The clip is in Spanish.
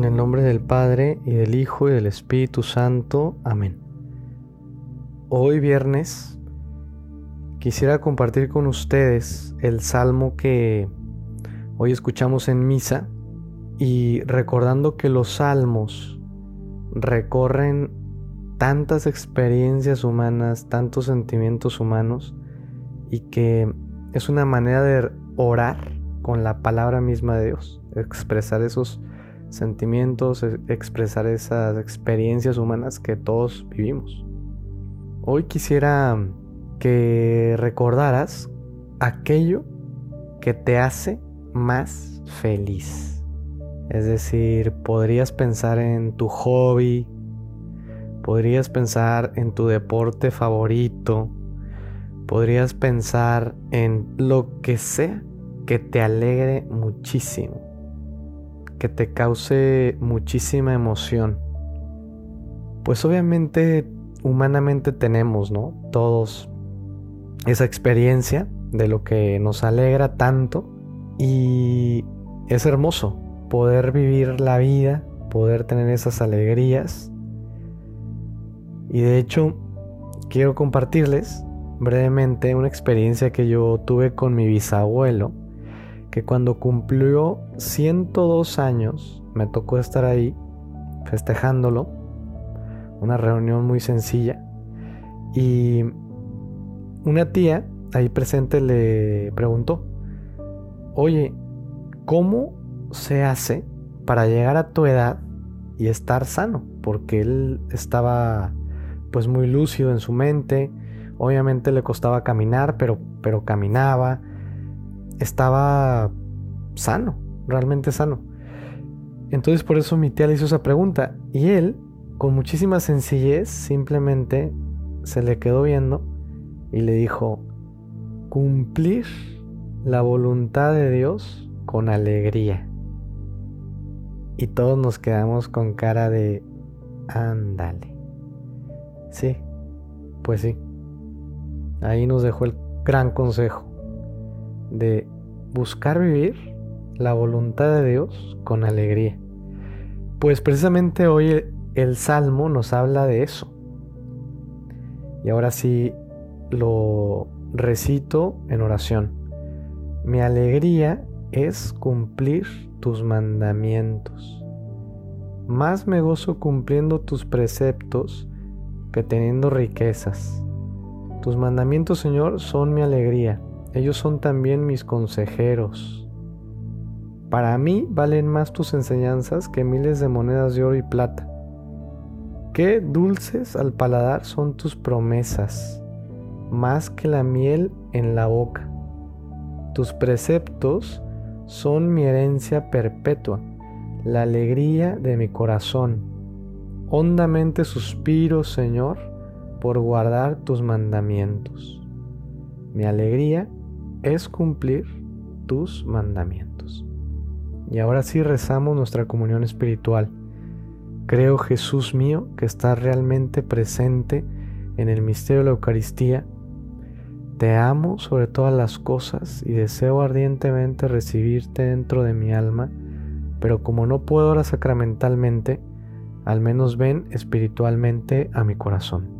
En el nombre del Padre y del Hijo y del Espíritu Santo. Amén. Hoy viernes quisiera compartir con ustedes el salmo que hoy escuchamos en misa y recordando que los salmos recorren tantas experiencias humanas, tantos sentimientos humanos y que es una manera de orar con la palabra misma de Dios, expresar esos sentimientos, e, expresar esas experiencias humanas que todos vivimos. Hoy quisiera que recordaras aquello que te hace más feliz. Es decir, podrías pensar en tu hobby, podrías pensar en tu deporte favorito, podrías pensar en lo que sea que te alegre muchísimo que te cause muchísima emoción. Pues obviamente humanamente tenemos, ¿no? Todos esa experiencia de lo que nos alegra tanto y es hermoso poder vivir la vida, poder tener esas alegrías. Y de hecho, quiero compartirles brevemente una experiencia que yo tuve con mi bisabuelo que cuando cumplió 102 años me tocó estar ahí festejándolo, una reunión muy sencilla, y una tía ahí presente le preguntó, oye, ¿cómo se hace para llegar a tu edad y estar sano? Porque él estaba pues muy lúcido en su mente, obviamente le costaba caminar, pero, pero caminaba, estaba sano, realmente sano. Entonces por eso mi tía le hizo esa pregunta y él, con muchísima sencillez, simplemente se le quedó viendo y le dijo, cumplir la voluntad de Dios con alegría. Y todos nos quedamos con cara de, ándale. Sí, pues sí. Ahí nos dejó el gran consejo de buscar vivir la voluntad de Dios con alegría. Pues precisamente hoy el, Salmo nos habla de eso. Y ahora sí lo recito en oración. Mi alegría es cumplir tus mandamientos. Más me gozo cumpliendo tus preceptos que teniendo riquezas. Tus mandamientos, Señor, son mi alegría ellos son también mis consejeros. Para mí valen más tus enseñanzas que miles de monedas de oro y plata. Qué dulces al paladar son tus promesas, más que la miel en la boca. Tus preceptos son mi herencia perpetua, la alegría de mi corazón. Hondamente suspiro, Señor, por guardar tus mandamientos. Mi alegría es cumplir tus mandamientos. Y ahora sí rezamos nuestra comunión espiritual. Creo, Jesús mío, que estás realmente presente en el misterio de la Eucaristía. Te amo sobre todas las cosas y deseo ardientemente recibirte dentro de mi alma, pero como no puedo ahora sacramentalmente, al menos ven espiritualmente a mi corazón.